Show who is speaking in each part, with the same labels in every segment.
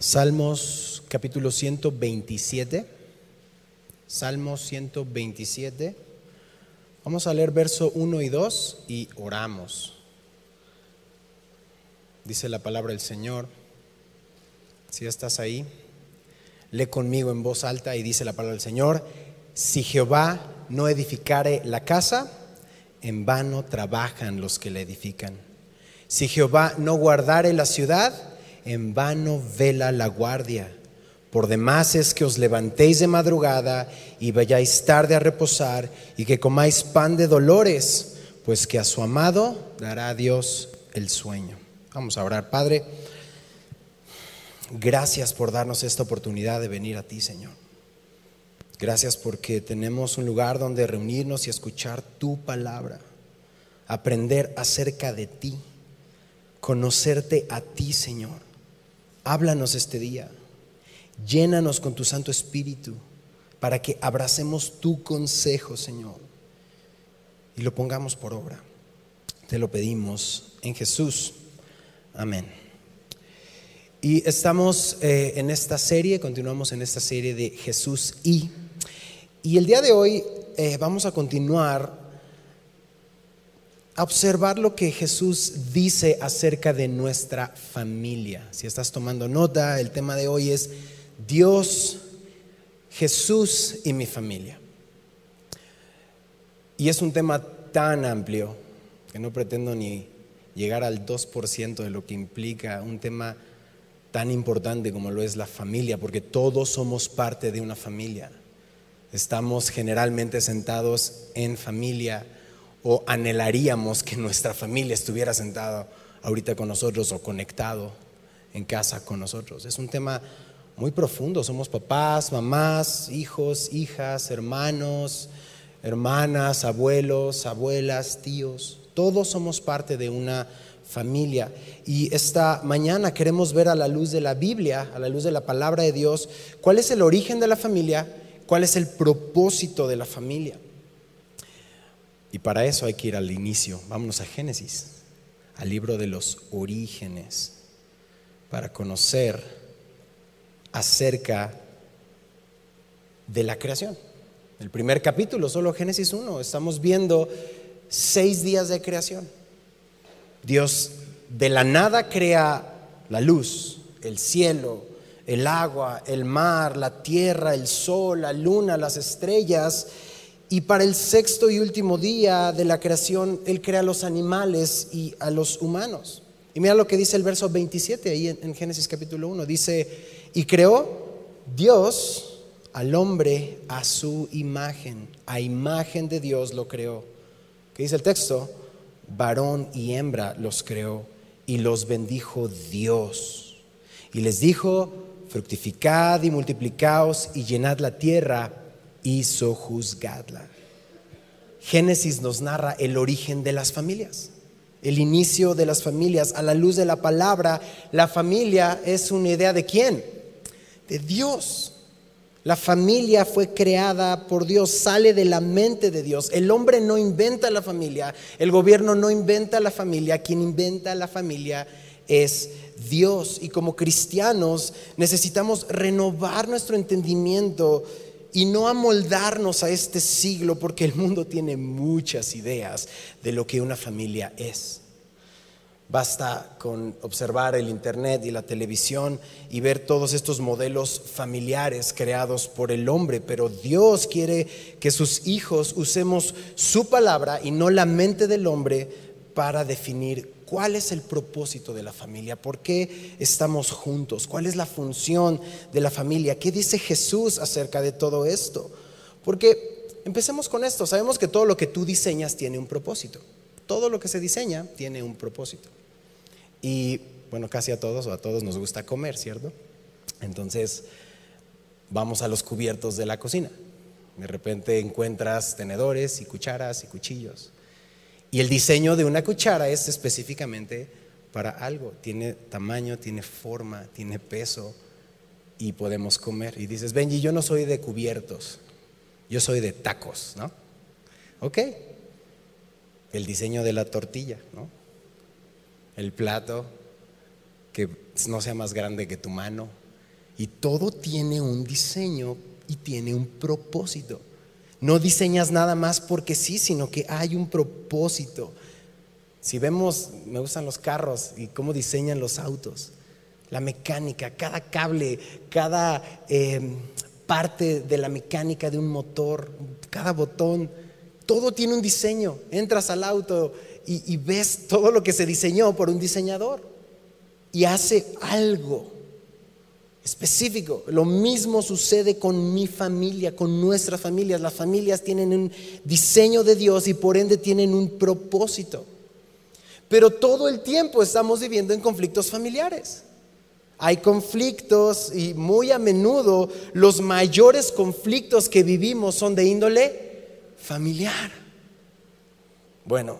Speaker 1: Salmos capítulo 127. Salmos 127. Vamos a leer verso 1 y 2 y oramos. Dice la palabra del Señor. Si estás ahí, lee conmigo en voz alta y dice la palabra del Señor. Si Jehová no edificare la casa, en vano trabajan los que la edifican. Si Jehová no guardare la ciudad, en vano vela la guardia. Por demás es que os levantéis de madrugada y vayáis tarde a reposar y que comáis pan de dolores, pues que a su amado dará Dios el sueño. Vamos a orar, Padre. Gracias por darnos esta oportunidad de venir a ti, Señor. Gracias porque tenemos un lugar donde reunirnos y escuchar tu palabra, aprender acerca de ti, conocerte a ti, Señor. Háblanos este día. Llénanos con tu Santo Espíritu para que abracemos tu consejo, Señor, y lo pongamos por obra. Te lo pedimos en Jesús. Amén. Y estamos eh, en esta serie, continuamos en esta serie de Jesús y. Y el día de hoy eh, vamos a continuar observar lo que Jesús dice acerca de nuestra familia. Si estás tomando nota, el tema de hoy es Dios, Jesús y mi familia. Y es un tema tan amplio que no pretendo ni llegar al 2% de lo que implica un tema tan importante como lo es la familia, porque todos somos parte de una familia. Estamos generalmente sentados en familia o anhelaríamos que nuestra familia estuviera sentada ahorita con nosotros o conectado en casa con nosotros. Es un tema muy profundo. Somos papás, mamás, hijos, hijas, hermanos, hermanas, abuelos, abuelas, tíos. Todos somos parte de una familia. Y esta mañana queremos ver a la luz de la Biblia, a la luz de la palabra de Dios, cuál es el origen de la familia, cuál es el propósito de la familia. Y para eso hay que ir al inicio. Vámonos a Génesis, al libro de los orígenes, para conocer acerca de la creación. El primer capítulo, solo Génesis 1, estamos viendo seis días de creación. Dios de la nada crea la luz, el cielo, el agua, el mar, la tierra, el sol, la luna, las estrellas y para el sexto y último día de la creación, Él crea a los animales y a los humanos. Y mira lo que dice el verso 27 ahí en, Génesis capítulo 1. Dice, y creó Dios al hombre a su imagen. A imagen de Dios lo creó. ¿Qué dice el texto? Varón y hembra los creó y los bendijo Dios. Y les dijo, fructificad y multiplicaos y llenad la tierra y sojuzgadla. Génesis nos narra el origen de las familias, el inicio de las familias. A la luz de la palabra, la familia es una idea de quién? De Dios. La familia fue creada por Dios, sale de la mente de Dios. El hombre no inventa la familia, el gobierno no inventa la familia, quien inventa la familia es Dios. Y como cristianos necesitamos renovar nuestro entendimiento y no amoldarnos a este siglo porque el mundo tiene muchas ideas de lo que una familia es. Basta con observar el Internet y la televisión y ver todos estos modelos familiares creados por el hombre, pero Dios quiere que sus hijos usemos su palabra y no la mente del hombre para definir ¿Cuál es el propósito de la familia? ¿Por qué estamos juntos? ¿Cuál es la función de la familia? ¿Qué dice Jesús acerca de todo esto? Porque empecemos con esto. Sabemos que todo lo que tú diseñas tiene un propósito. Todo lo que se diseña tiene un propósito. Y bueno, casi a todos o a todos nos gusta comer, ¿cierto? Entonces, vamos a los cubiertos de la cocina. De repente encuentras tenedores y cucharas y cuchillos. Y el diseño de una cuchara es específicamente para algo. Tiene tamaño, tiene forma, tiene peso y podemos comer. Y dices, Benji, yo no soy de cubiertos, yo soy de tacos, ¿no? Ok. El diseño de la tortilla, ¿no? El plato que no sea más grande que tu mano, Y todo tiene un diseño y tiene un propósito. No diseñas nada más porque sí, sino que hay un propósito. Si vemos, me gustan los carros y cómo diseñan los autos, la mecánica, cada cable, cada em, parte de la mecánica de un motor, cada botón, todo tiene un diseño. Entras al auto y ves todo lo que se diseñó por un diseñador y hace algo específico. Lo mismo sucede con mi familia, con nuestras familias. Las familias tienen un diseño de Dios y por ende tienen un propósito. Pero todo el tiempo estamos viviendo en conflictos familiares. Hay conflictos y muy a menudo los mayores conflictos que vivimos son de índole familiar. Bueno,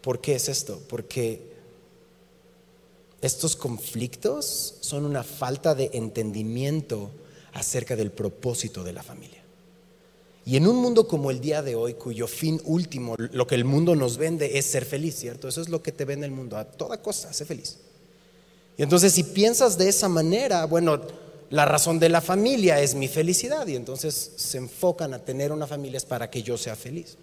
Speaker 1: ¿por qué es esto? Porque estos conflictos son una falta de entendimiento acerca del propósito de la familia. Y en un mundo como el día de hoy, cuyo fin último, lo que el mundo nos vende es ser feliz, ¿cierto? Eso es lo que te vende el mundo, a toda costa, sé feliz. Y entonces si piensas de esa manera, bueno, la razón de la familia es mi felicidad y entonces se enfocan a tener una familia es para que yo sea feliz.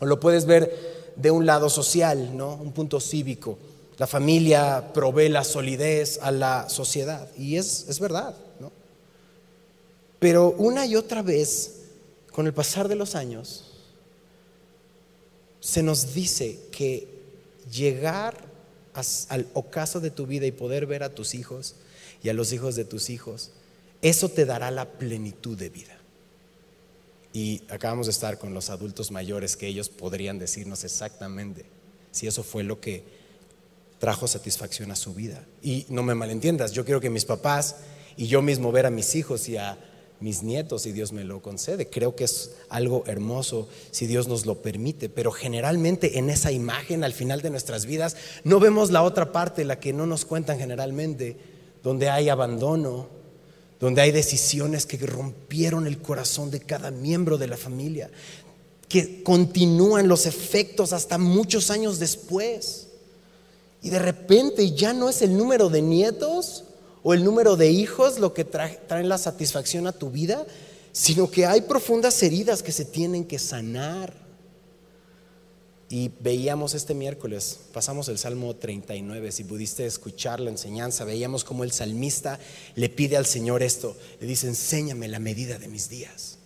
Speaker 1: O lo puedes ver de un lado social, ¿no? Un punto cívico. La familia provee la solidez a la sociedad. Y es, es verdad, ¿no? Pero una y otra vez, con el pasar de los años, se nos dice que llegar al ocaso de tu vida y poder ver a tus hijos y a los hijos de tus hijos, eso te dará la plenitud de vida. Y acabamos de estar con los adultos mayores que ellos podrían decirnos exactamente si eso fue lo que trajo satisfacción a su vida. Y no me malentiendas, yo quiero que mis papás y yo mismo ver a mis hijos y a mis nietos, si Dios me lo concede. Creo que es algo hermoso si Dios nos lo permite, pero generalmente en esa imagen al final de nuestras vidas no vemos la otra parte, la que no nos cuentan generalmente, donde hay abandono, donde hay decisiones que rompieron el corazón de cada miembro de la familia, que continúan los efectos hasta muchos años después. Y de repente ya no es el número de nietos o el número de hijos lo que traen la satisfacción a tu vida, sino que hay profundas heridas que se tienen que sanar. Y veíamos este miércoles, pasamos el Salmo 39, si pudiste escuchar la enseñanza, veíamos como el salmista le pide al Señor esto, le dice, enséñame la medida de mis días,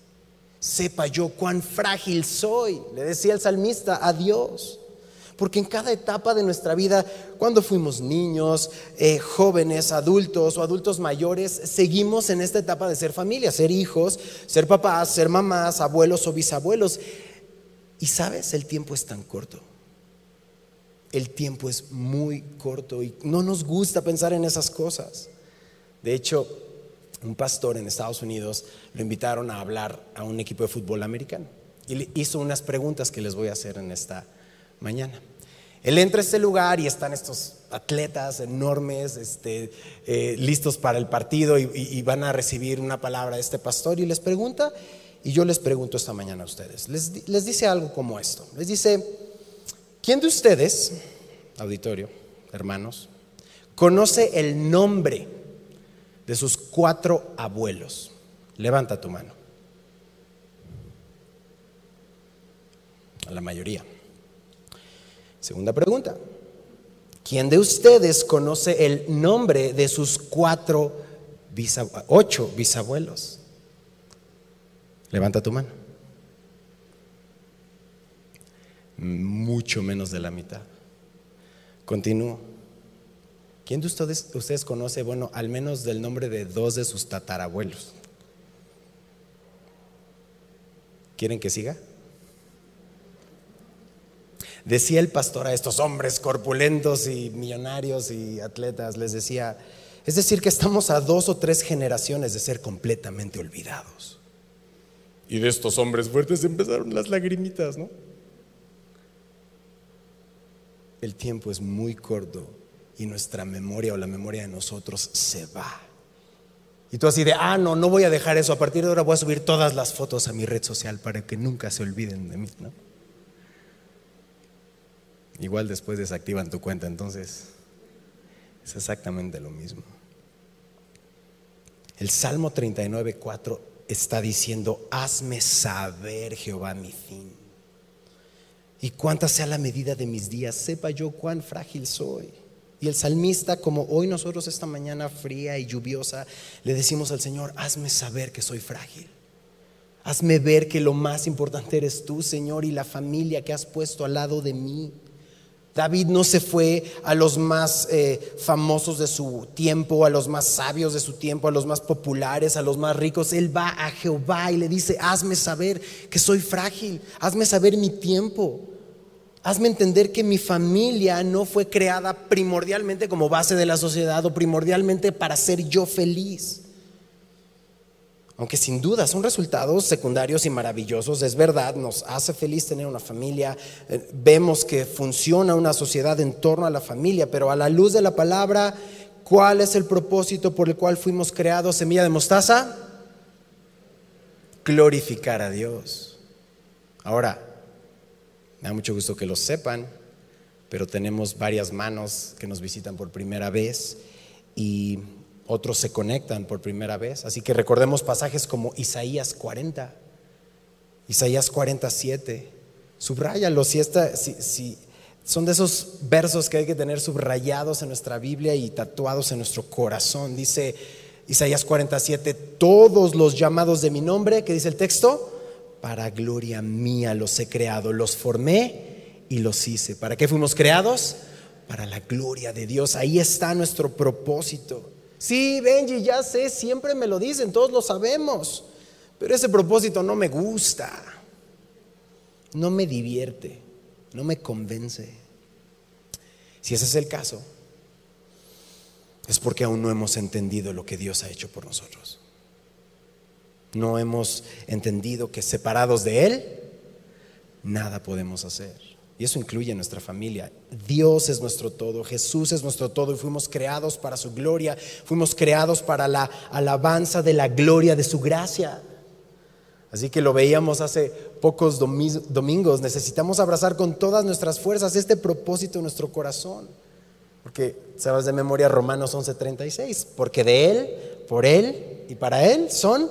Speaker 1: sepa yo cuán frágil soy, le decía el salmista a Dios. Porque en cada etapa de nuestra vida, cuando fuimos niños, eh, jóvenes, adultos o adultos mayores, seguimos en esta etapa de ser familia, ser hijos, ser papás, ser mamás, abuelos o bisabuelos. Y sabes, el tiempo es tan corto. El tiempo es muy corto y no nos gusta pensar en esas cosas. De hecho, un pastor en Estados Unidos lo invitaron a hablar a un equipo de fútbol americano y le hizo unas preguntas que les voy a hacer en esta mañana. Él entra a este lugar y están estos atletas enormes, este, eh, listos para el partido y, van a recibir una palabra de este pastor y les pregunta, y yo les pregunto esta mañana a ustedes, les, les dice algo como esto, les dice, ¿quién de ustedes, auditorio, hermanos, conoce el nombre de sus cuatro abuelos? Levanta tu mano. A la mayoría. Segunda pregunta. ¿Quién de ustedes conoce el nombre de sus cuatro, ocho bisabuelos? Levanta tu mano. Mucho menos de la mitad. Continúo. ¿Quién de ustedes, ustedes conoce, bueno, al menos del nombre de dos de sus tatarabuelos? ¿Quieren que siga? Decía el pastor a estos hombres corpulentos y millonarios y atletas, les decía, es decir, que estamos a dos o tres generaciones de ser completamente olvidados. Y de estos hombres fuertes empezaron las lagrimitas, ¿no? El tiempo es muy corto y nuestra memoria o la memoria de nosotros se va. Y tú así de, ah, no, no voy a dejar eso, a partir de ahora voy a subir todas las fotos a mi red social para que nunca se olviden de mí, ¿no? Igual después desactivan tu cuenta, entonces es exactamente lo mismo. El Salmo 39, 4 está diciendo, hazme saber, Jehová, mi fin. Y cuánta sea la medida de mis días, sepa yo cuán frágil soy. Y el salmista, como hoy nosotros esta mañana fría y lluviosa, le decimos al Señor, hazme saber que soy frágil. Hazme ver que lo más importante eres tú, Señor, y la familia que has puesto al lado de mí. David no se fue a los más eh, famosos de su tiempo, a los más sabios de su tiempo, a los más populares, a los más ricos. Él va a Jehová y le dice, hazme saber que soy frágil, hazme saber mi tiempo. Hazme entender que mi familia no fue creada primordialmente como base de la sociedad o primordialmente para ser yo feliz. Aunque sin duda son resultados secundarios y maravillosos, es verdad, nos hace feliz tener una familia, eh, vemos que funciona una sociedad en torno a la familia, pero a la luz de la palabra, ¿cuál es el propósito por el cual fuimos creados, semilla de mostaza? Glorificar a Dios. Ahora, me da mucho gusto que lo sepan, pero tenemos varias manos que nos visitan por primera vez y otros se conectan por primera vez. Así que recordemos pasajes como Isaías 40, Isaías 47. Subráyalo si, si, si son de esos versos que hay que tener subrayados en nuestra Biblia y tatuados en nuestro corazón. Dice Isaías 47, todos los llamados de mi nombre, que dice el texto, para gloria mía los he creado, los formé y los hice. ¿Para qué fuimos creados? Para la gloria de Dios. Ahí está nuestro propósito. Sí, Benji, ya sé, siempre me lo dicen, todos lo sabemos, pero ese propósito no me gusta, no me divierte, no me convence. Si ese es el caso, es porque aún no hemos entendido lo que Dios ha hecho por nosotros. No hemos entendido que separados de Él, nada podemos hacer. Y eso incluye nuestra familia. Dios es nuestro todo, Jesús es nuestro todo y fuimos creados para su gloria, fuimos creados para la alabanza de la gloria de su gracia. Así que lo veíamos hace pocos domingos, necesitamos abrazar con todas nuestras fuerzas este propósito en nuestro corazón. Porque sabes de memoria Romanos 11:36, porque de Él, por Él y para Él son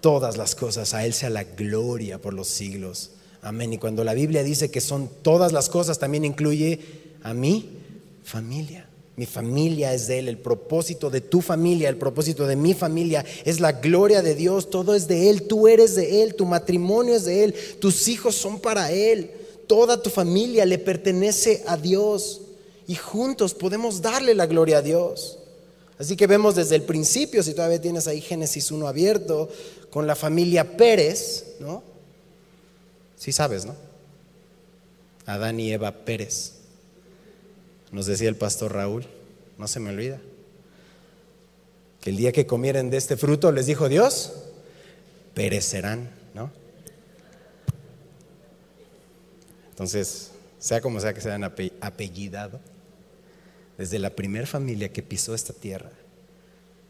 Speaker 1: todas las cosas, a Él sea la gloria por los siglos. Amén. Y cuando la Biblia dice que son todas las cosas, también incluye a mi familia. Mi familia es de Él, el propósito de tu familia, el propósito de mi familia es la gloria de Dios, todo es de Él, tú eres de Él, tu matrimonio es de Él, tus hijos son para Él, toda tu familia le pertenece a Dios y juntos podemos darle la gloria a Dios. Así que vemos desde el principio, si todavía tienes ahí Génesis 1 abierto, con la familia Pérez, ¿no? Sí sabes, ¿no? Adán y Eva Pérez. Nos decía el pastor Raúl, no se me olvida, que el día que comieren de este fruto, les dijo Dios, perecerán, ¿no? Entonces, sea como sea que se hayan apellidado, desde la primera familia que pisó esta tierra,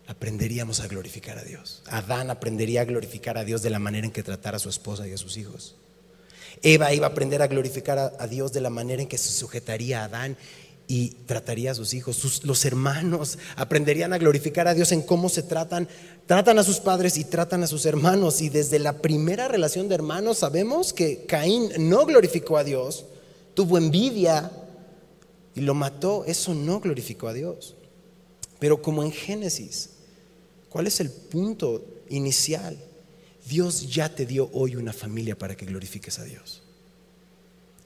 Speaker 1: aprenderíamos a glorificar a Dios. Adán aprendería a glorificar a Dios de la manera en que tratara a su esposa y a sus hijos. Eva iba a aprender a glorificar a, Dios de la manera en que se sujetaría a Adán y trataría a sus hijos. los hermanos aprenderían a glorificar a Dios en cómo se tratan, tratan a sus padres y tratan a sus hermanos. Y desde la primera relación de hermanos sabemos que Caín no glorificó a Dios, tuvo envidia, y lo mató, eso no glorificó a Dios. Pero como en Génesis, ¿cuál es el punto inicial? Dios ya te dio hoy una familia para que glorifiques a Dios.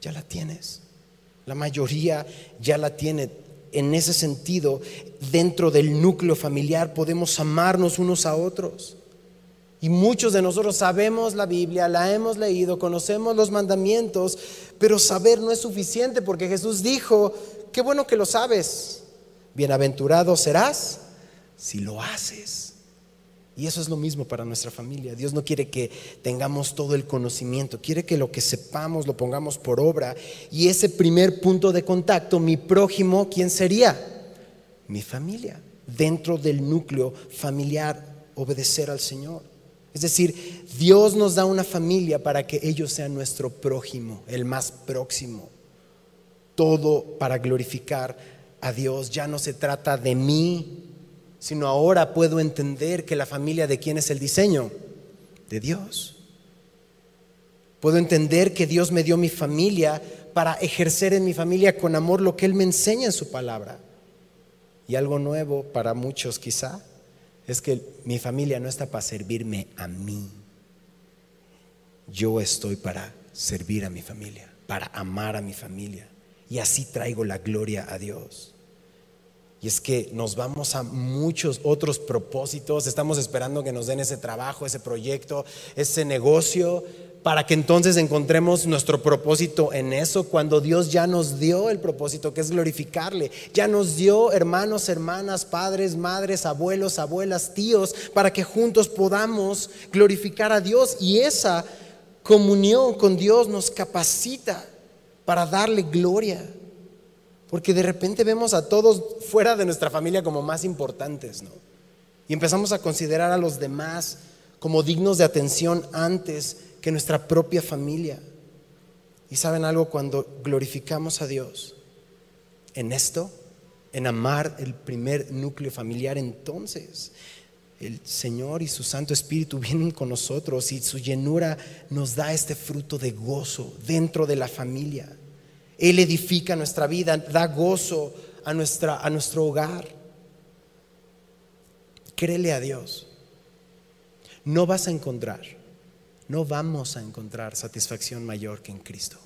Speaker 1: Ya la tienes. La mayoría ya la tiene. En ese sentido, dentro del núcleo familiar podemos amarnos unos a otros. Y muchos de nosotros sabemos la Biblia, la hemos leído, conocemos los mandamientos, pero saber no es suficiente porque Jesús dijo, qué bueno que lo sabes. Bienaventurado serás si lo haces. Y eso es lo mismo para nuestra familia. Dios no quiere que tengamos todo el conocimiento, quiere que lo que sepamos lo pongamos por obra. Y ese primer punto de contacto, mi prójimo, ¿quién sería? Mi familia. Dentro del núcleo familiar, obedecer al Señor. Es decir, Dios nos da una familia para que ellos sean nuestro prójimo, el más próximo todo para glorificar a Dios. Ya no se trata de mí, sino ahora puedo entender que la familia de quién es el diseño? De Dios. Puedo entender que Dios me dio mi familia para ejercer en mi familia con amor lo que Él me enseña en su palabra. Y algo nuevo para muchos quizá es que mi familia no está para servirme a mí. Yo estoy para servir a mi familia, para amar a mi familia. Y así traigo la gloria a Dios. Y es que nos vamos a muchos otros propósitos, estamos esperando que nos den ese trabajo, ese proyecto, ese negocio, para que entonces encontremos nuestro propósito en eso, cuando Dios ya nos dio el propósito que es glorificarle, ya nos dio hermanos, hermanas, padres, madres, abuelos, abuelas, tíos, para que juntos podamos glorificar a Dios. Y esa comunión con Dios nos capacita para darle gloria. Porque de repente vemos a todos fuera de nuestra familia como más importantes, ¿no? Y empezamos a considerar a los demás como dignos de atención antes que nuestra propia familia. Y saben algo, cuando glorificamos a Dios en esto, en amar el primer núcleo familiar, entonces el Señor y su Santo Espíritu vienen con nosotros y su llenura nos da este fruto de gozo dentro de la familia. Él edifica nuestra vida, da gozo a, nuestra, a nuestro hogar. Créele a Dios. No vas a encontrar, no vamos a encontrar satisfacción mayor que en Cristo.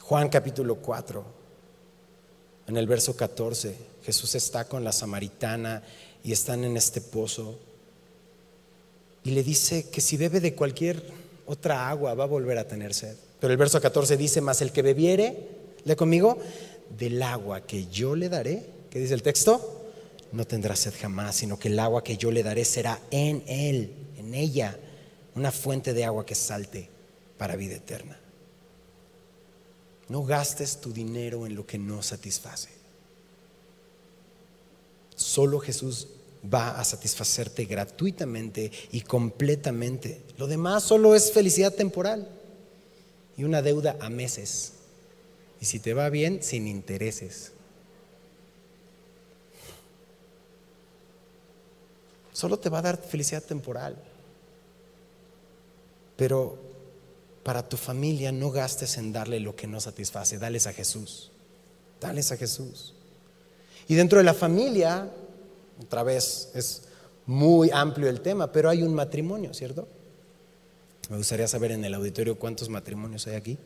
Speaker 1: Juan capítulo 4, en el verso 14, Jesús está con la samaritana y están en este pozo y le dice que si bebe de cualquier otra agua va a volver a tener sed. Pero el verso 14 dice, más el que bebiere, lee conmigo, del agua que yo le daré, ¿qué dice el texto? No tendrá sed jamás, sino que el agua que yo le daré será en él, en ella, una fuente de agua que salte para vida eterna. No gastes tu dinero en lo que no satisface. Solo Jesús va a satisfacerte gratuitamente y completamente. Lo demás solo es felicidad temporal y una deuda a meses. Y si te va bien, sin intereses. Solo te va a dar felicidad temporal. Pero para tu familia no gastes en darle lo que no satisface, dales a Jesús. Dales a Jesús. Y dentro de la familia, otra vez, es muy amplio el tema, pero hay un matrimonio, ¿cierto? Me gustaría saber en el auditorio cuántos matrimonios hay aquí.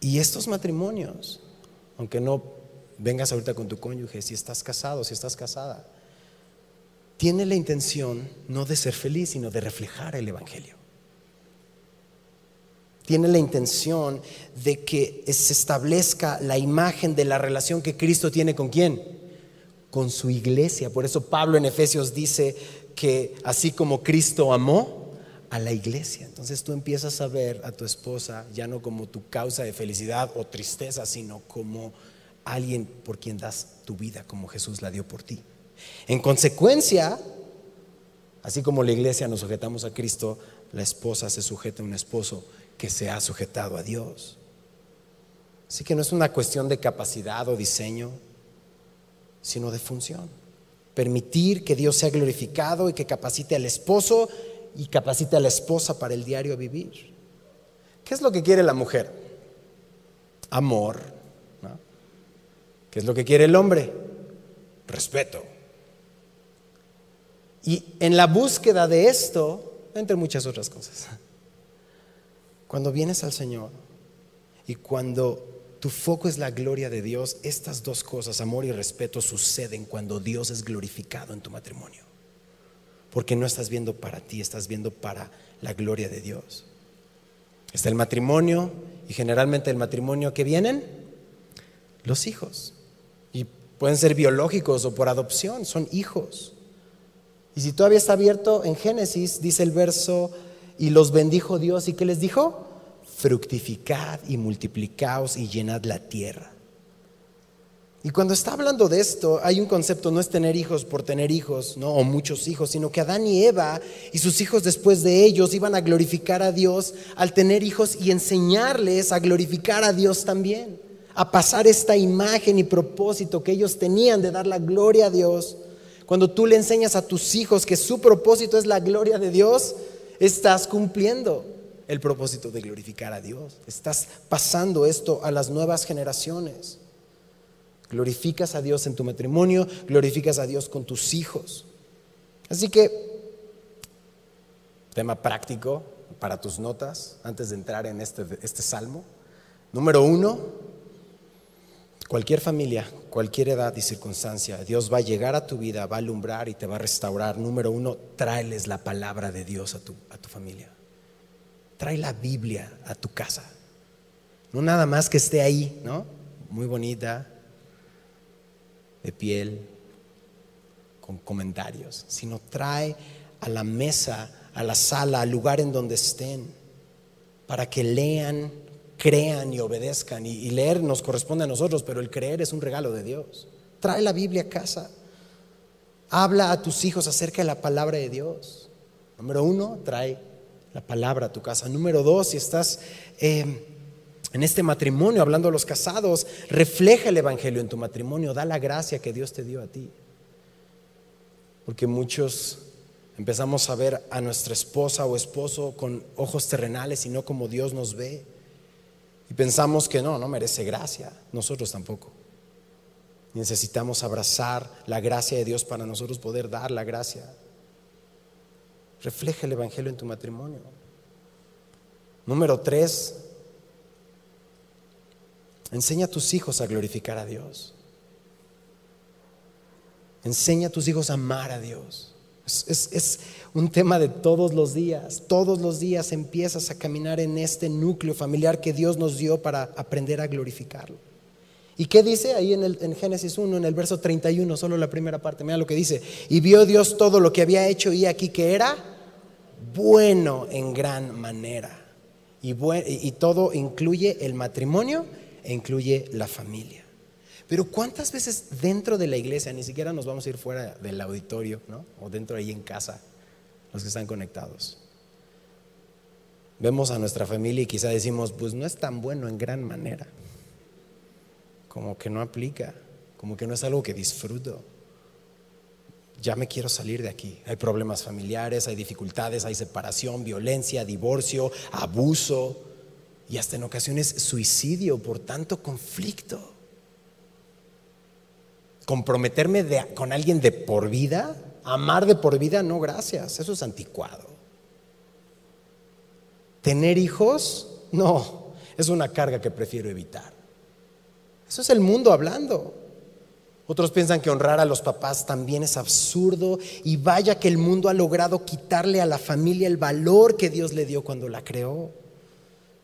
Speaker 1: Y estos matrimonios, aunque no vengas ahorita con tu cónyuge, si estás casado, si estás casada, tiene la intención no de ser feliz, sino de reflejar el Evangelio. Tiene la intención de que se establezca la imagen de la relación que Cristo tiene con quién? Con su iglesia. Por eso Pablo en Efesios dice que así como Cristo amó a la iglesia, entonces tú empiezas a ver a tu esposa ya no como tu causa de felicidad o tristeza, sino como alguien por quien das tu vida, como Jesús la dio por ti. En consecuencia, así como la iglesia nos sujetamos a Cristo, la esposa se sujeta a un esposo que se ha sujetado a Dios. Así que no es una cuestión de capacidad o diseño, sino de función permitir que Dios sea glorificado y que capacite al esposo y capacite a la esposa para el diario vivir. ¿Qué es lo que quiere la mujer? Amor. ¿Qué es lo que quiere el hombre? Respeto. Y en la búsqueda de esto, entre muchas otras cosas, cuando vienes al Señor y cuando tu foco es la gloria de Dios, estas dos cosas, amor y respeto, suceden cuando Dios es glorificado en tu matrimonio. Porque no estás viendo para ti, estás viendo para la gloria de Dios. Está el matrimonio y generalmente el matrimonio que vienen, los hijos. Y pueden ser biológicos o por adopción, son hijos. Y si todavía está abierto en Génesis, dice el verso, y los bendijo Dios, ¿y qué les dijo? Fructificad y multiplicaos y llenad la tierra. Y cuando está hablando de esto, hay un concepto, no es tener hijos por tener hijos, ¿no? o muchos hijos, sino que Adán y Eva y sus hijos después de ellos iban a glorificar a Dios al tener hijos y enseñarles a glorificar a Dios también, a pasar esta imagen y propósito que ellos tenían de dar la gloria a Dios, cuando tú le enseñas a tus hijos que su propósito es la gloria de Dios, estás cumpliendo el propósito de glorificar a Dios. Estás pasando esto a las nuevas generaciones. Glorificas a Dios en tu matrimonio, glorificas a Dios con tus hijos. Así que, tema práctico para tus notas antes de entrar en este, este salmo. Número uno, cualquier familia, cualquier edad y circunstancia, Dios va a llegar a tu vida, va a alumbrar y te va a restaurar. Número uno, tráeles la palabra de Dios a tu, a tu familia. Trae la Biblia a tu casa. No nada más que esté ahí, ¿no? Muy bonita, de piel, con comentarios, sino trae a la mesa, a la sala, al lugar en donde estén, para que lean, crean y obedezcan. Y, leer nos corresponde a nosotros, pero el creer es un regalo de Dios. Trae la Biblia a casa. Habla a tus hijos acerca de la palabra de Dios. Número uno, trae la palabra a tu casa. Número dos, si estás em, en este matrimonio, hablando a los casados, refleja el Evangelio en tu matrimonio, da la gracia que Dios te dio a ti. Porque muchos empezamos a ver a nuestra esposa o esposo con ojos terrenales y no como Dios nos ve. Y pensamos que no, no merece gracia. Nosotros tampoco. Necesitamos abrazar la gracia de Dios para nosotros poder dar la gracia. Refleja el Evangelio en tu matrimonio. Número tres, enseña a tus hijos a glorificar a Dios. Enseña a tus hijos a amar a Dios. Es, un tema de todos los días. Todos los días empiezas a caminar en este núcleo familiar que Dios nos dio para aprender a glorificarlo. ¿Y qué dice ahí en, el, en Génesis 1, en el verso 31, solo la primera parte? Mira lo que dice. Y vio Dios todo lo que había hecho y aquí que era bueno en gran manera. Y, todo incluye el matrimonio e incluye la familia. Pero ¿cuántas veces dentro de la iglesia, ni siquiera nos vamos a ir fuera del auditorio. O dentro ahí en casa, los que están conectados. Vemos a nuestra familia y quizá decimos, pues no es tan bueno en gran manera. Como que no aplica, como que no es algo que disfruto. Ya me quiero salir de aquí. Hay problemas familiares, hay dificultades, hay separación, violencia, divorcio, abuso y hasta en ocasiones suicidio por tanto conflicto comprometerme con alguien de por vida, amar de por vida, no, gracias, eso es anticuado. Tener hijos, no, es una carga que prefiero evitar. Eso es el mundo hablando. Otros piensan que honrar a los papás también es absurdo y vaya que el mundo ha logrado quitarle a la familia el valor que Dios le dio cuando la creó.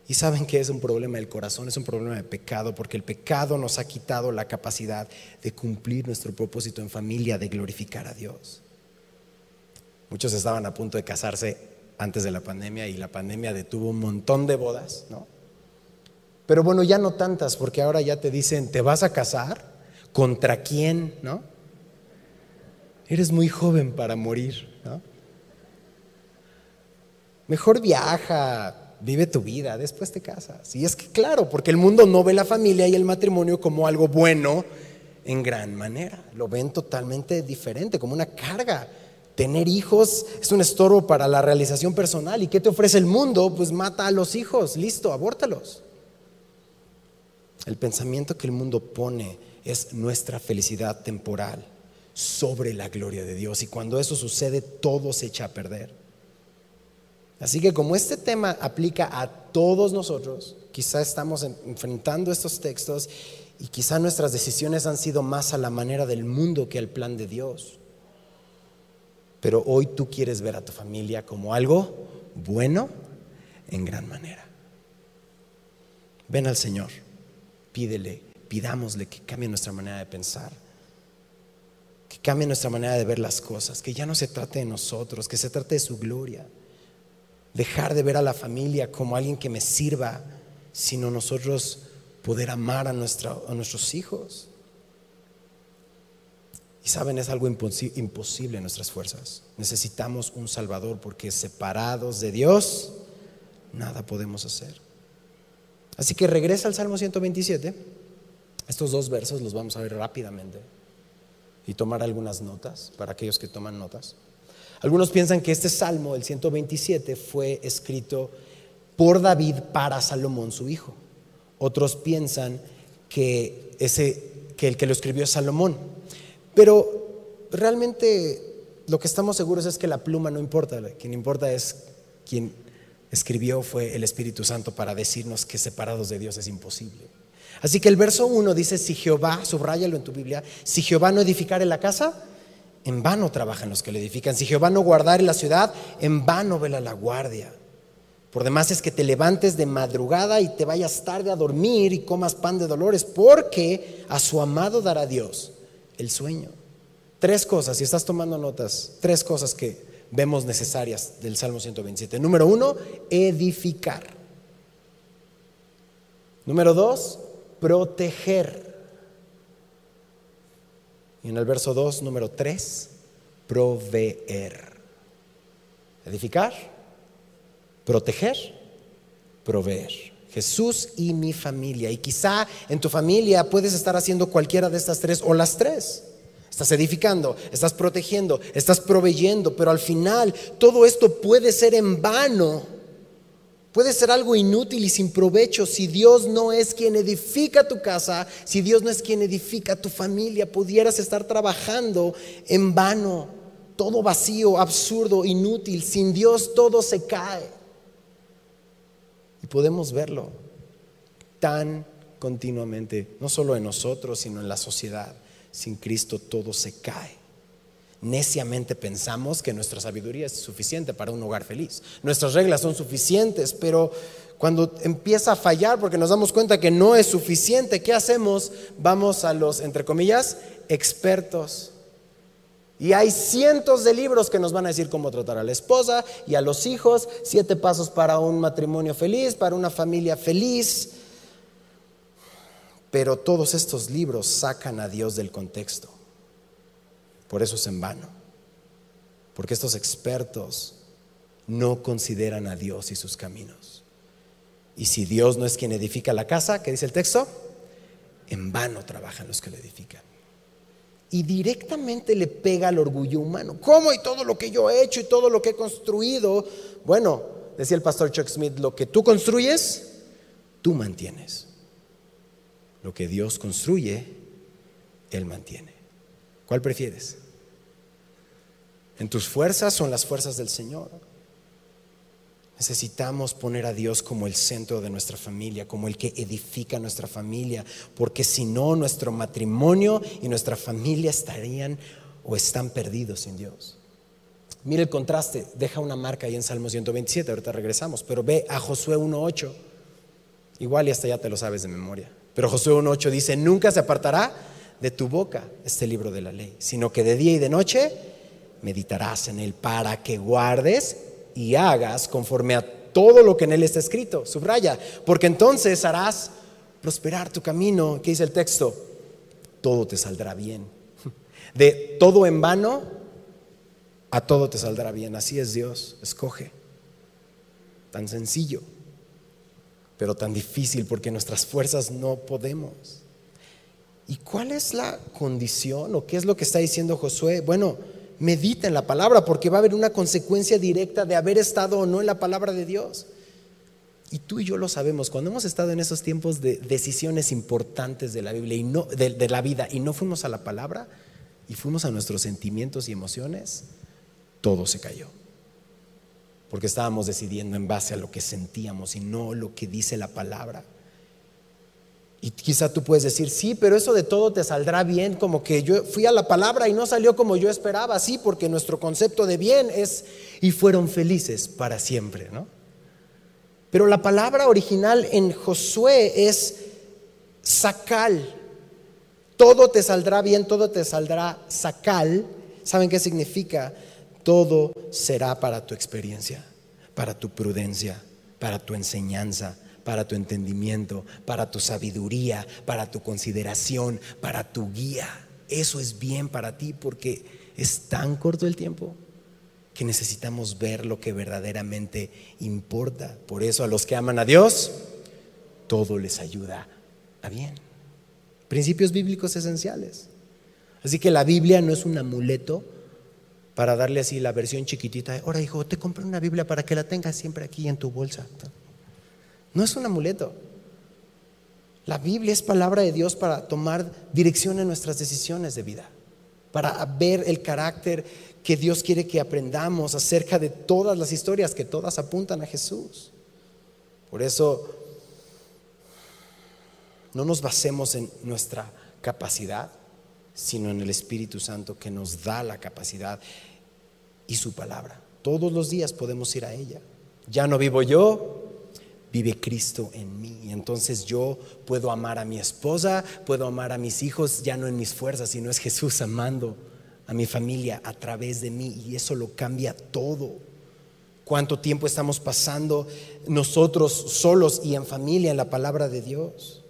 Speaker 1: Y saben que es un problema del corazón, es un problema de pecado, porque el pecado nos ha quitado la capacidad de cumplir nuestro propósito en familia, de glorificar a Dios. Muchos estaban a punto de casarse antes de la pandemia y la pandemia detuvo un montón de bodas, ¿no? Pero bueno, ya no tantas, porque ahora ya te dicen, ¿te vas a casar? ¿Contra quién? ¿No? Eres muy joven para morir, ¿no? Mejor viaja, vive tu vida, después te casas. Y es que claro, porque el mundo no ve la familia y el matrimonio como algo bueno en gran manera, lo ven totalmente diferente, como una carga. Tener hijos es un estorbo para la realización personal. ¿Y qué te ofrece el mundo? Pues mata a los hijos, listo, abórtalos. El pensamiento que el mundo pone es nuestra felicidad temporal sobre la gloria de Dios. Y cuando eso sucede, todo se echa a perder. Así que como este tema aplica a todos nosotros, quizá estamos enfrentando estos textos y quizá nuestras decisiones han sido más a la manera del mundo que al plan de Dios. Pero hoy tú quieres ver a tu familia como algo bueno en gran manera. Ven al Señor, pídele, pidámosle que cambie nuestra manera de pensar, que cambie nuestra manera de ver las cosas, que ya no se trate de nosotros, que se trate de su gloria dejar de ver a la familia como alguien que me sirva, sino nosotros poder amar a, nuestros hijos. Y saben, es algo imposible en nuestras fuerzas. Necesitamos un Salvador porque separados de Dios, nada podemos hacer. Así que regresa al Salmo 127 Estos dos versos los vamos a ver rápidamente y tomar algunas notas para aquellos que toman notas. Algunos piensan que este salmo, el 127, fue escrito por David para Salomón, su hijo. Otros piensan que, ese, que el que lo escribió es Salomón. Pero realmente lo que estamos seguros es que la pluma no importa, quien importa es quien escribió fue el Espíritu Santo para decirnos que separados de Dios es imposible. Así que el verso 1 dice, si Jehová, subráyalo en tu Biblia, si Jehová no edificare la casa, en vano trabajan los que le edifican. Si Jehová no guardare la ciudad, en vano vela la guardia. Por demás es que te levantes de madrugada y te vayas tarde a dormir y comas pan de dolores, porque a su amado dará Dios el sueño. Tres cosas, si estás tomando notas, tres cosas que vemos necesarias del Salmo 127. Número uno, edificar. Número dos, proteger. Y en el verso 2, número 3, proveer. Edificar, proteger, proveer. Jesús y mi familia. Y quizá en tu familia puedes estar haciendo cualquiera de estas tres o las tres. Estás edificando, estás protegiendo, estás proveyendo, pero al final todo esto puede ser en vano Puede ser algo inútil y sin provecho si Dios no es quien edifica tu casa, si Dios no es quien edifica tu familia, pudieras estar trabajando en vano, todo vacío, absurdo, inútil. Sin Dios todo se cae. Y podemos verlo tan continuamente, no solo en nosotros, sino en la sociedad. Sin Cristo todo se cae. Neciamente pensamos que nuestra sabiduría es suficiente para un hogar feliz. Nuestras reglas son suficientes, pero cuando empieza a fallar porque nos damos cuenta que no es suficiente, ¿qué hacemos? Vamos a los, entre comillas, expertos. Y hay cientos de libros que nos van a decir cómo tratar a la esposa y a los hijos, siete pasos para un matrimonio feliz, para una familia feliz. Pero todos estos libros sacan a Dios del contexto. Por eso es en vano. Porque estos expertos no consideran a Dios y sus caminos. Y si Dios no es quien edifica la casa, ¿qué dice el texto? En vano trabajan los que le edifican. Y directamente le pega al orgullo humano. ¿Cómo? Y todo lo que yo he hecho y todo lo que he construido. Bueno, decía el pastor Chuck Smith, lo que tú construyes, tú mantienes. Lo que Dios construye, Él mantiene. ¿Cuál prefieres? En tus fuerzas son las fuerzas del Señor. Necesitamos poner a Dios como el centro de nuestra familia, como el que edifica nuestra familia, porque si no, nuestro matrimonio y nuestra familia estarían o están perdidos sin Dios. Mire el contraste, deja una marca ahí en Salmo 127, ahorita regresamos, pero ve a Josué 1.8, igual y hasta ya te lo sabes de memoria, pero Josué 1.8 dice, nunca se apartará de tu boca este libro de la ley, sino que de día y de noche meditarás en él para que guardes y hagas conforme a todo lo que en él está escrito. Subraya, porque entonces harás prosperar tu camino. ¿Qué dice el texto? Todo te saldrá bien. De todo en vano a todo te saldrá bien. Así es Dios. Escoge. Tan sencillo, pero tan difícil porque nuestras fuerzas no podemos. ¿Y cuál es la condición o qué es lo que está diciendo Josué? Bueno, medita en la palabra, porque va a haber una consecuencia directa de haber estado o no en la palabra de Dios. Y tú y yo lo sabemos, cuando hemos estado en esos tiempos de decisiones importantes de la Biblia y no, de, la vida y no fuimos a la palabra y fuimos a nuestros sentimientos y emociones, todo se cayó. Porque estábamos decidiendo en base a lo que sentíamos y no lo que dice la palabra. Y quizá tú puedes decir, sí, pero eso de todo te saldrá bien, como que yo fui a la palabra y no salió como yo esperaba, sí, porque nuestro concepto de bien es, y fueron felices para siempre, ¿no? Pero la palabra original en Josué es sacal. Todo te saldrá bien, todo te saldrá sacal. ¿Saben qué significa? Todo será para tu experiencia, para tu prudencia, para tu enseñanza, para tu entendimiento, para tu sabiduría, para tu consideración, para tu guía. Eso es bien para ti porque es tan corto el tiempo que necesitamos ver lo que verdaderamente importa. Por eso a los que aman a Dios, todo les ayuda a bien. principios bíblicos esenciales. Así que la Biblia no es un amuleto para darle así la versión chiquitita. Ahora, hijo, te compré una Biblia para que la tengas siempre aquí en tu bolsa. No es un amuleto. La Biblia es palabra de Dios para tomar dirección en nuestras decisiones de vida, para ver el carácter que Dios quiere que aprendamos acerca de todas las historias que todas apuntan a Jesús. Por eso, no nos basemos en nuestra capacidad, sino en el Espíritu Santo que nos da la capacidad y su palabra. Todos los días podemos ir a ella. Ya no vivo yo, vive Cristo en mí. Entonces yo puedo amar a mi esposa, puedo amar a mis hijos, ya no en mis fuerzas, sino es Jesús amando a mi familia a través de mí. Y eso lo cambia todo. Cuánto tiempo estamos pasando nosotros solos y en familia en la palabra de Dios.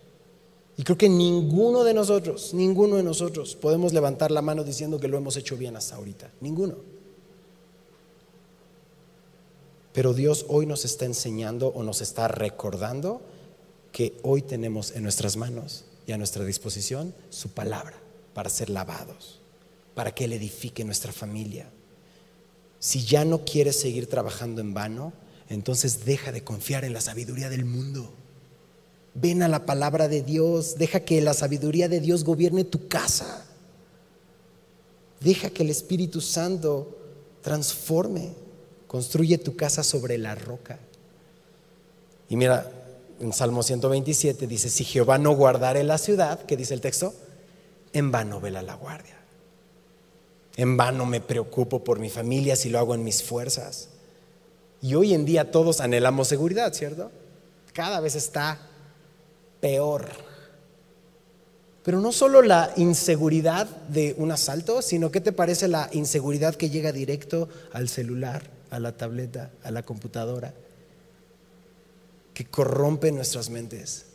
Speaker 1: Y creo que ninguno de nosotros, ninguno de nosotros podemos levantar la mano diciendo que lo hemos hecho bien hasta ahorita. Ninguno. Pero Dios hoy nos está enseñando o nos está recordando que hoy tenemos en nuestras manos y a nuestra disposición su palabra para ser lavados, para que Él edifique nuestra familia. Si ya no quieres seguir trabajando en vano, entonces deja de confiar en la sabiduría del mundo. Ven a la palabra de Dios, deja que la sabiduría de Dios gobierne tu casa. Deja que el Espíritu Santo transforme, construye tu casa sobre la roca. Y mira, en Salmo 127 dice, si Jehová no guardare la ciudad, ¿qué dice el texto? En vano vela la guardia. En vano me preocupo por mi familia si lo hago en mis fuerzas. Y hoy en día todos anhelamos seguridad, ¿cierto? Cada vez está peor. Pero no solo la inseguridad de un asalto, sino ¿qué te parece la inseguridad que llega directo al celular, a la tableta, a la computadora? Que corrompe nuestras mentes.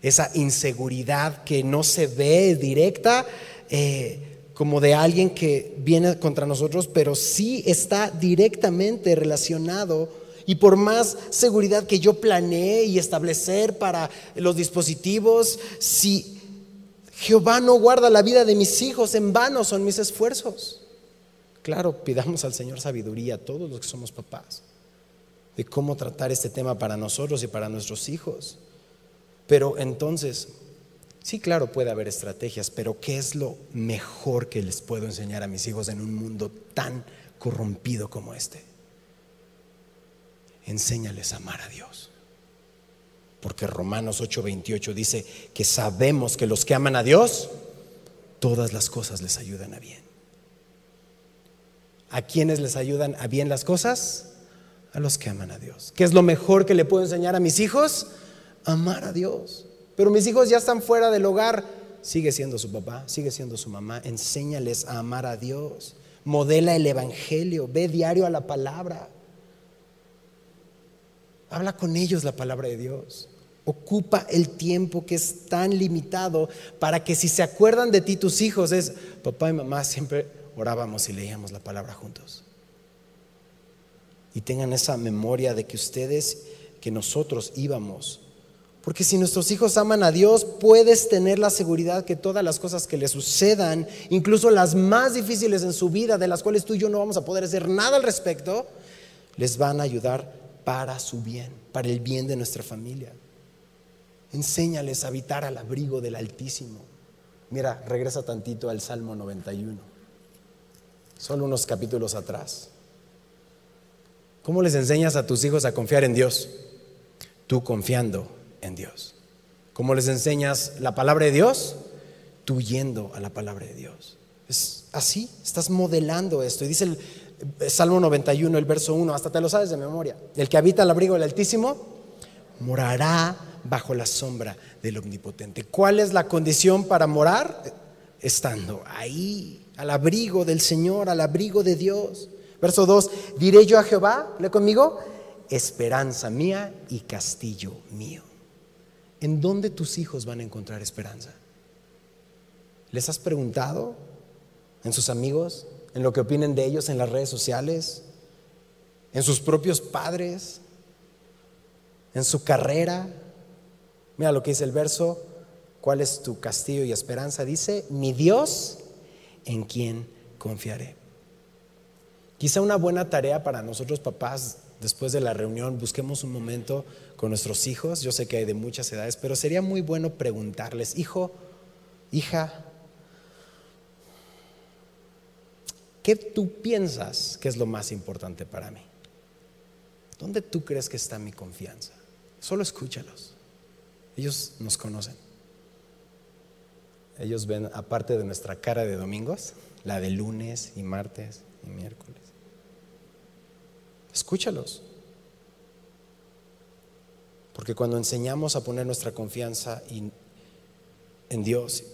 Speaker 1: Esa inseguridad que no se ve directa eh, como de alguien que viene contra nosotros, pero sí está directamente relacionado y por más seguridad que yo planeé y establecer para los dispositivos, si Jehová no guarda la vida de mis hijos, en vano son mis esfuerzos. Claro, pidamos al Señor sabiduría, todos los que somos papás, de cómo tratar este tema para nosotros y para nuestros hijos. Pero entonces, sí, claro, puede haber estrategias, pero ¿qué es lo mejor que les puedo enseñar a mis hijos en un mundo tan corrompido como este? enséñales a amar a Dios. Porque Romanos 8:28 dice que sabemos que los que aman a Dios, todas las cosas les ayudan a bien. ¿A quiénes les ayudan a bien las cosas? A los que aman a Dios. ¿Qué es lo mejor que le puedo enseñar a mis hijos? Amar a Dios. Pero mis hijos ya están fuera del hogar. Sigue siendo su papá, sigue siendo su mamá. Enséñales a amar a Dios. Modela el Evangelio. Ve diario a la palabra. Habla con ellos la palabra de Dios. Ocupa el tiempo que es tan limitado para que si se acuerdan de ti tus hijos es, papá y mamá siempre orábamos y leíamos la palabra juntos. Y tengan esa memoria de que ustedes, que nosotros íbamos. Porque si nuestros hijos aman a Dios, puedes tener la seguridad que todas las cosas que les sucedan, incluso las más difíciles en su vida, de las cuales tú y yo no vamos a poder hacer nada al respecto, les van a ayudar para su bien, para el bien de nuestra familia. Enséñales a habitar al abrigo del Altísimo. Mira, regresa tantito al Salmo 91, solo unos capítulos atrás. ¿Cómo les enseñas a tus hijos a confiar en Dios? Tú confiando en Dios. ¿Cómo les enseñas la palabra de Dios? Tú yendo a la palabra de Dios. Es así, estás modelando esto. Y dice el, Salmo 91, el verso 1, hasta te lo sabes de memoria. El que habita al abrigo del Altísimo morará bajo la sombra del Omnipotente. ¿Cuál es la condición para morar? Estando ahí, al abrigo del Señor, al abrigo de Dios. Verso 2, diré yo a Jehová, lee conmigo, esperanza mía y castillo mío. ¿En dónde tus hijos van a encontrar esperanza? ¿Les has preguntado en sus amigos? en lo que opinen de ellos en las redes sociales, en sus propios padres, en su carrera. Mira lo que dice el verso ¿Cuál es tu castillo y esperanza? Dice, mi Dios en quien confiaré. Quizá una buena tarea para nosotros papás, después de la reunión, busquemos un momento con nuestros hijos. Yo sé que hay de muchas edades, pero sería muy bueno preguntarles, hijo, hija, ¿qué tú piensas que es lo más importante para mí? ¿Dónde tú crees que está mi confianza? Solo escúchalos. Ellos nos conocen. Ellos ven, aparte de nuestra cara de domingos, la de lunes y martes y miércoles. Escúchalos. Porque cuando enseñamos a poner nuestra confianza en Dios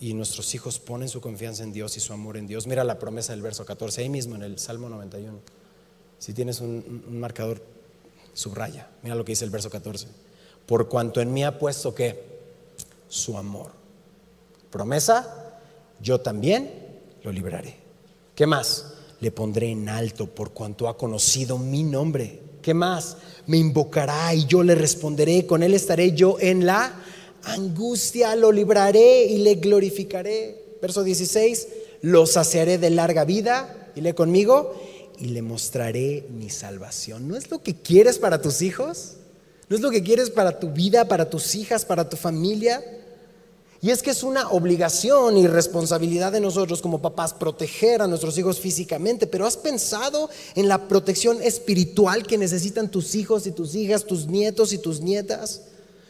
Speaker 1: y nuestros hijos ponen su confianza en Dios y su amor en Dios, mira la promesa del verso 14, ahí mismo en el Salmo 91. Si tienes un, marcador, subraya. Mira lo que dice el verso 14. Por cuanto en mí ha puesto que su amor promesa, yo también lo libraré. ¿Qué más? Le pondré en alto por cuanto ha conocido mi nombre. ¿Qué más? Me invocará y yo le responderé. Con él estaré yo en la angustia. Lo libraré y le glorificaré. Verso 16. Lo saciaré de larga vida. Y le conmigo. Y le mostraré mi salvación. ¿No es lo que quieres para tus hijos? ¿No es lo que quieres para tu vida, para tus hijas, para tu familia? Y es que es una obligación y responsabilidad de nosotros como papás proteger a nuestros hijos físicamente, pero ¿has pensado en la protección espiritual que necesitan tus hijos y tus hijas, tus nietos y tus nietas?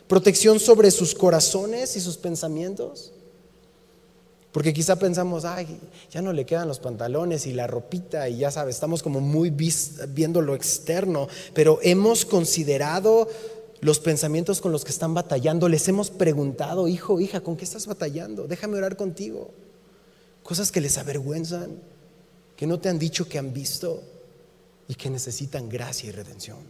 Speaker 1: Protección sobre sus corazones y sus pensamientos. Porque quizá pensamos, ay, ya no le quedan los pantalones y la ropita y ya sabes, estamos como muy viendo lo externo, pero hemos considerado los pensamientos con los que están batallando. Les hemos preguntado, hijo, hija, ¿con qué estás batallando? Déjame orar contigo. Cosas que les avergüenzan, que no te han dicho que han visto y que necesitan gracia y redención.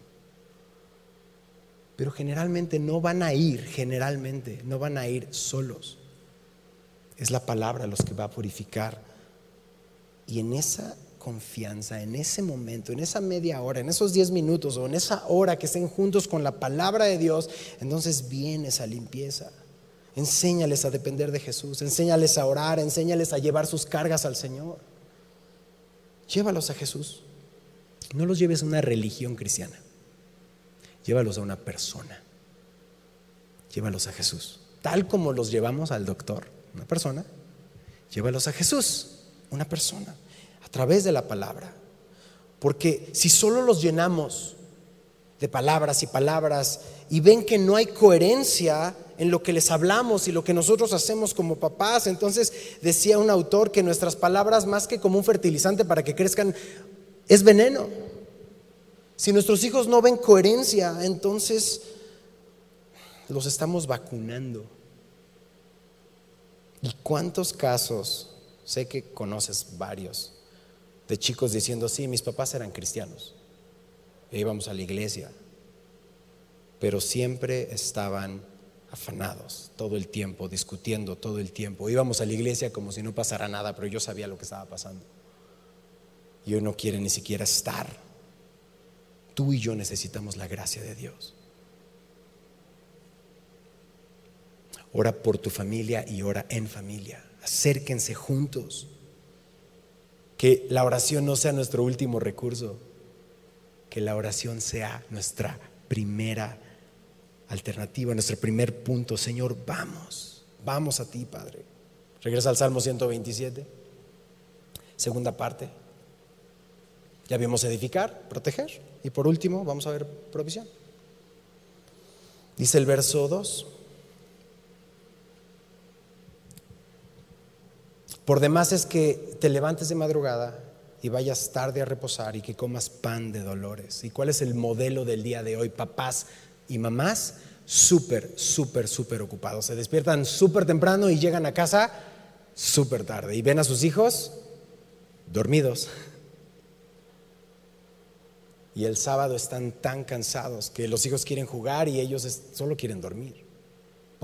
Speaker 1: Pero generalmente no van a ir, generalmente no van a ir solos. Es la palabra los que va a purificar. Y en esa confianza en ese momento, en esa media hora, en esos diez minutos o en esa hora que estén juntos con la palabra de Dios, entonces viene esa limpieza. Enséñales a depender de Jesús, enséñales a orar, enséñales a llevar sus cargas al Señor. Llévalos a Jesús. No los lleves a una religión cristiana. Llévalos a una persona. Llévalos a Jesús. Tal como los llevamos al doctor, una persona. Llévalos a Jesús, una persona través de la palabra. Porque si solo los llenamos de palabras y palabras y ven que no hay coherencia en lo que les hablamos y lo que nosotros hacemos como papás, entonces decía un autor que nuestras palabras más que como un fertilizante para que crezcan es veneno. Si nuestros hijos no ven coherencia, entonces los estamos vacunando. ¿Y cuántos casos? Sé que conoces varios de chicos diciendo, sí, mis papás eran cristianos, e íbamos a la iglesia, pero siempre estaban afanados todo el tiempo, discutiendo todo el tiempo. Íbamos a la iglesia como si no pasara nada, pero yo sabía lo que estaba pasando. Y no quiere ni siquiera estar. Tú y yo necesitamos la gracia de Dios. Ora por tu familia y ora en familia. Acérquense juntos que la oración no sea nuestro último recurso, que la oración sea nuestra primera alternativa, nuestro primer punto. Señor, vamos, vamos a ti, Padre. Regresa al Salmo 127, segunda parte. Ya vimos edificar, proteger. Y por último, vamos a ver provisión. Dice el verso 2. Por demás es que te levantes de madrugada y vayas tarde a reposar y que comas pan de dolores. ¿Y cuál es el modelo del día de hoy? Papás y mamás súper, súper, súper ocupados. Se despiertan súper temprano y llegan a casa súper tarde. Y ven a sus hijos dormidos. Y el sábado están tan cansados que los hijos quieren jugar y ellos solo quieren dormir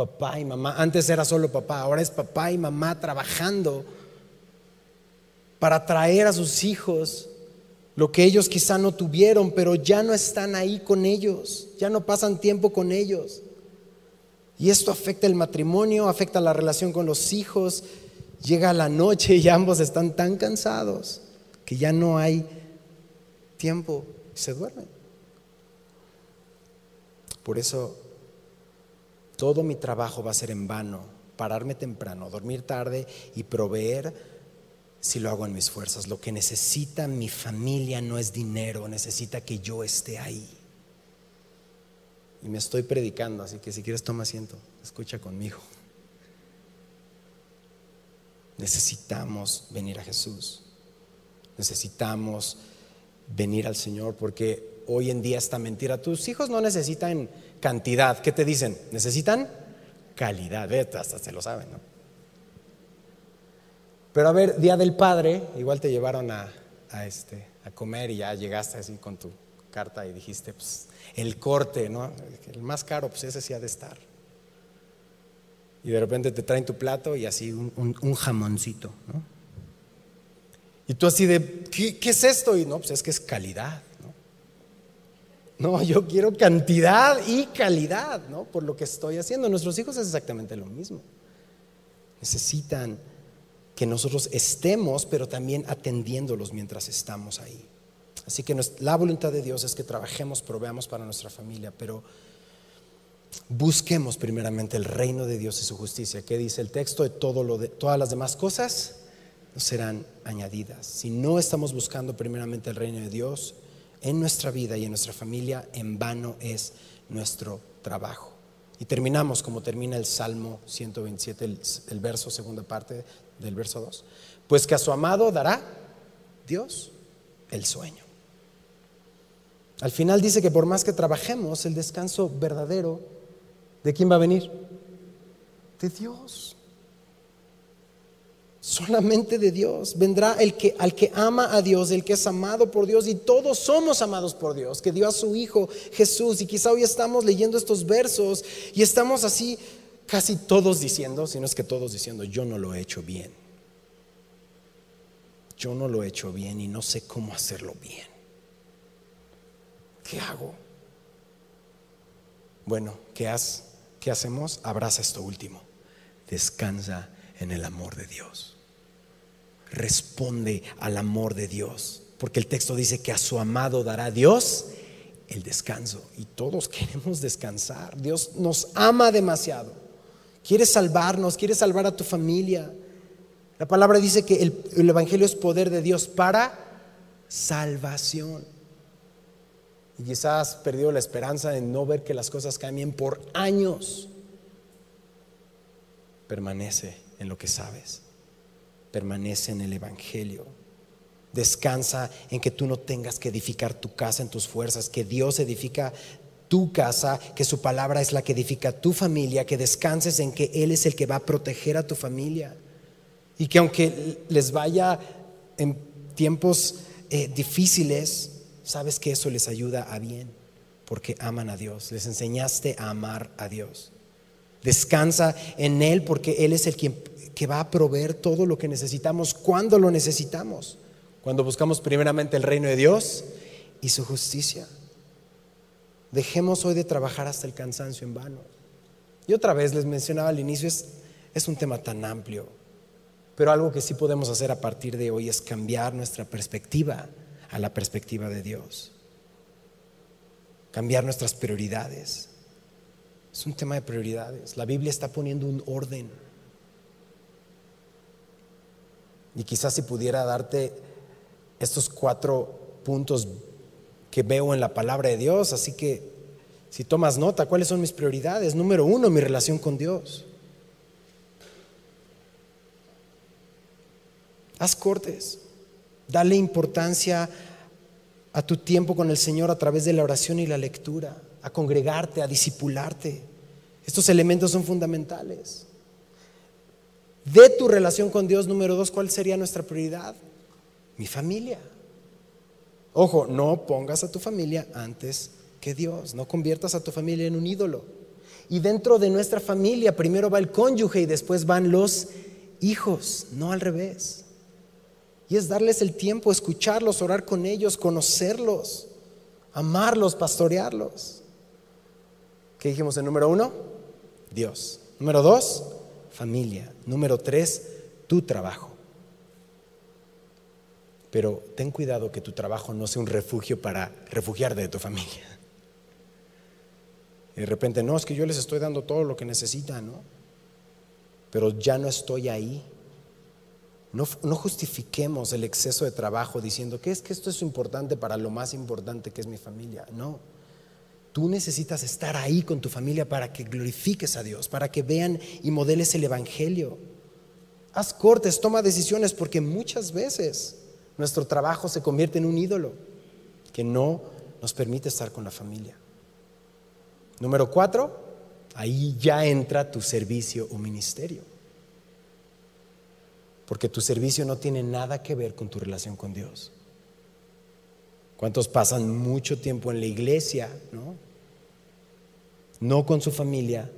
Speaker 1: papá y mamá. Antes era solo papá, ahora es papá y mamá trabajando para traer a sus hijos lo que ellos quizá no tuvieron, pero ya no están ahí con ellos, ya no pasan tiempo con ellos. Y esto afecta el matrimonio, afecta la relación con los hijos. Llega la noche y ambos están tan cansados que ya no hay tiempo se duermen. Por eso todo mi trabajo va a ser en vano, pararme temprano, dormir tarde y proveer si lo hago en mis fuerzas. Lo que necesita mi familia no es dinero, necesita que yo esté ahí. Y me estoy predicando, así que si quieres toma asiento, escucha conmigo. Necesitamos venir a Jesús. Necesitamos venir al Señor porque hoy en día esta mentira, tus hijos no necesitan cantidad, ¿qué te dicen? Necesitan calidad, hasta se lo saben, ¿no? Pero a ver, Día del Padre, igual te llevaron a, este, a comer y ya llegaste así con tu carta y dijiste, pues, el corte, ¿no? El más caro, pues ese sí ha de estar. Y de repente te traen tu plato y así un, jamoncito, ¿no? Y tú así de, ¿qué, es esto? Y no, pues es que es calidad, ¿no? Yo quiero cantidad y calidad, ¿no? Por lo que estoy haciendo. Nuestros hijos es exactamente lo mismo. Necesitan que nosotros estemos, pero también atendiéndolos mientras estamos ahí. Así que la voluntad de Dios es que trabajemos, proveamos para nuestra familia, pero busquemos primeramente el reino de Dios y su justicia. ¿Qué dice el texto? De todas las demás cosas serán añadidas. Si no estamos buscando primeramente el reino de Dios en nuestra vida y en nuestra familia, en vano es nuestro trabajo. Y terminamos como termina el Salmo 127, el, el verso, segunda parte, del verso 2. Pues que a su amado dará Dios el sueño. Al final dice que por más que trabajemos, el descanso verdadero, ¿de quién va a venir? De Dios. Solamente de Dios. Vendrá el que al que ama a Dios, el que es amado por Dios y todos somos amados por Dios, que dio a su hijo Jesús y quizá hoy estamos leyendo estos versos y estamos así casi todos diciendo, si no es que todos diciendo, yo no lo he hecho bien. Yo no lo he hecho bien y no sé cómo hacerlo bien. ¿Qué hago? Bueno, ¿qué, ¿qué hacemos? Abraza esto último. Descansa en el amor de Dios. Responde al amor de Dios. Porque el texto dice que a su amado dará Dios el descanso. Y todos queremos descansar. Dios nos ama demasiado Quiere salvarnos, quiere salvar a tu familia. La palabra dice que el, Evangelio es poder de Dios para salvación. Y quizás has perdido la esperanza de no ver que las cosas cambien por años. Permanece en lo que sabes. Permanece en el Evangelio. Descansa en que tú no tengas que edificar tu casa en tus fuerzas, que Dios edifica tu casa, que su palabra es la que edifica tu familia, que descanses en que Él es el que va a proteger a tu familia. Y que aunque les vaya en tiempos eh, difíciles, sabes que eso les ayuda a bien, porque aman a Dios, les enseñaste a amar a Dios. Descansa en Él porque Él es el quien, que va a proveer todo lo que necesitamos cuando lo necesitamos. Cuando buscamos primeramente el reino de Dios y su justicia. Dejemos hoy de trabajar hasta el cansancio en vano. Y otra vez les mencionaba al inicio, es, es un tema tan amplio, pero algo que sí podemos hacer a partir de hoy es cambiar nuestra perspectiva a la perspectiva de Dios. Cambiar nuestras prioridades. Es un tema de prioridades. La Biblia está poniendo un orden. Y quizás si pudiera darte estos cuatro puntos que veo en la palabra de Dios. Así que si tomas nota, ¿cuáles son mis prioridades? Número uno, mi relación con Dios. Haz cortes. Dale importancia a tu tiempo con el Señor a través de la oración y la lectura, a congregarte, a discipularte. Estos elementos son fundamentales. De tu relación con Dios, número dos, ¿cuál sería nuestra prioridad? Mi familia. Ojo, no pongas a tu familia antes que Dios, no conviertas a tu familia en un ídolo. Y dentro de nuestra familia primero va el cónyuge y después van los hijos, no al revés. Y es darles el tiempo, escucharlos, orar con ellos, conocerlos, amarlos, pastorearlos. ¿Qué dijimos en número uno? Dios. Número dos, familia. Número tres, tu trabajo. Pero ten cuidado que tu trabajo no sea un refugio para refugiarte de tu familia. Y de repente, no, es que yo les estoy dando todo lo que necesitan, ¿no? Pero ya no estoy ahí. No, no, justifiquemos el exceso de trabajo diciendo que es que esto es importante para lo más importante que es mi familia. No. Tú necesitas estar ahí con tu familia para que glorifiques a Dios, para que vean y modeles el Evangelio. Haz cortes, toma decisiones, porque muchas veces nuestro trabajo se convierte en un ídolo que no nos permite estar con la familia. Número cuatro, ahí ya entra tu servicio o ministerio. Porque tu servicio no tiene nada que ver con tu relación con Dios. ¿Cuántos pasan mucho tiempo en la iglesia, no? No con su familia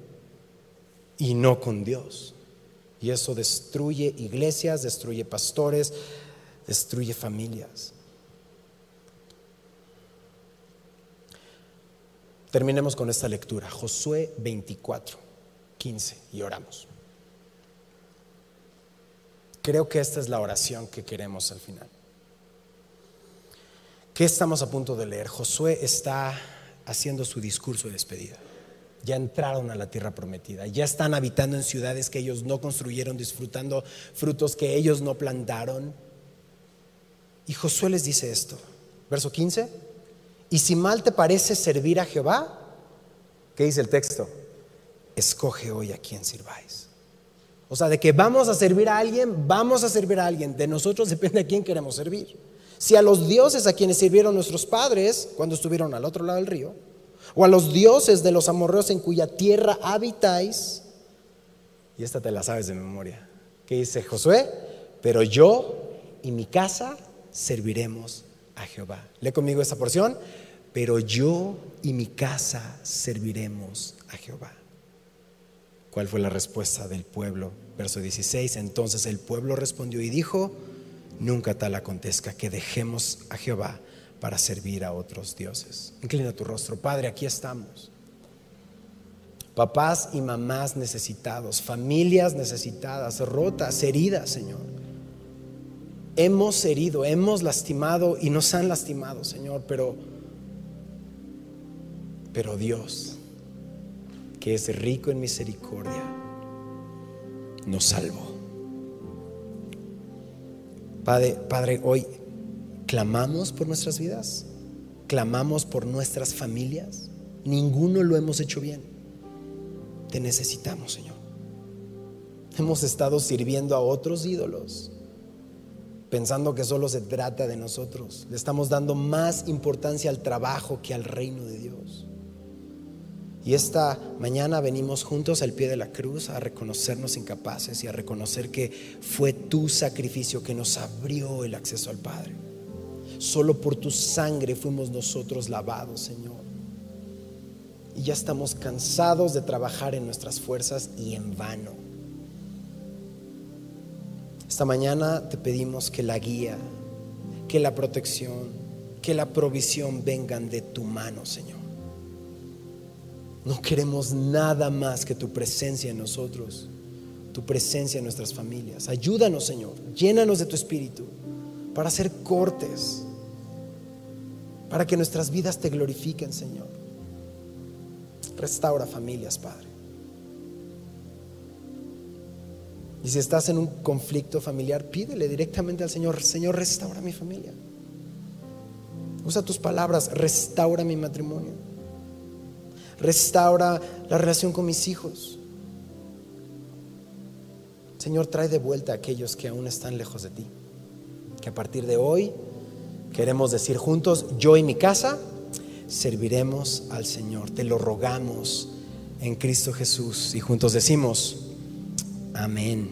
Speaker 1: y no con Dios. Y eso destruye iglesias, destruye pastores, destruye familias. Terminemos con esta lectura, Josué 24, 15, y oramos. Creo que esta es la oración que queremos al final. ¿Qué estamos a punto de leer? Josué está haciendo su discurso de despedida. Ya entraron a la tierra prometida, ya están habitando en ciudades que ellos no construyeron, disfrutando frutos que ellos no plantaron. Y Josué les dice esto, verso 15, y si mal te parece servir a Jehová, ¿qué dice el texto? Escoge hoy a quien sirváis. O sea, de que vamos a servir a alguien, vamos a servir a alguien. De nosotros depende a quién queremos servir. Si a los dioses a quienes sirvieron nuestros padres cuando estuvieron al otro lado del río, o a los dioses de los amorreos en cuya tierra habitáis, y esta te la sabes de memoria, ¿qué dice Josué? Pero yo y mi casa serviremos a Jehová. Lee conmigo esa porción, pero yo y mi casa serviremos a Jehová. ¿Cuál fue la respuesta del pueblo? Verso 16, entonces el pueblo respondió y dijo, nunca tal acontezca que dejemos a Jehová para servir a otros dioses. Inclina tu rostro, Padre, aquí estamos. Papás y mamás necesitados, familias necesitadas, rotas, heridas, Señor. Hemos herido, hemos lastimado y nos han lastimado, Señor, pero pero Dios, que es rico en misericordia, nos salvó. Padre, Padre, hoy clamamos por nuestras vidas, clamamos por nuestras familias. Ninguno lo hemos hecho bien. Te necesitamos, Señor. Hemos estado sirviendo a otros ídolos, pensando que solo se trata de nosotros. Le estamos dando más importancia al trabajo que al reino de Dios. Y esta mañana venimos juntos al pie de la cruz a reconocernos incapaces y a reconocer que fue tu sacrificio que nos abrió el acceso al Padre. Solo por tu sangre fuimos nosotros lavados, Señor. Y ya estamos cansados de trabajar en nuestras fuerzas y en vano. Esta mañana te pedimos que la guía, que la protección, que la provisión vengan de tu mano, Señor. No queremos nada más que tu presencia en nosotros, tu presencia en nuestras familias. Ayúdanos, Señor. Llénanos de tu espíritu para hacer cortes, para que nuestras vidas te glorifiquen, Señor. Restaura familias, Padre. Y si estás en un conflicto familiar, pídele directamente al Señor, Señor, restaura mi familia. Usa tus palabras, restaura mi matrimonio restaura la relación con mis hijos. Señor, trae de vuelta a aquellos que aún están lejos de ti. Que a partir de hoy queremos decir juntos, yo y mi casa serviremos al Señor. Te lo rogamos en Cristo Jesús. Y juntos decimos, amén.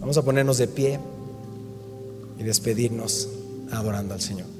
Speaker 1: Vamos a ponernos de pie y despedirnos adorando al Señor.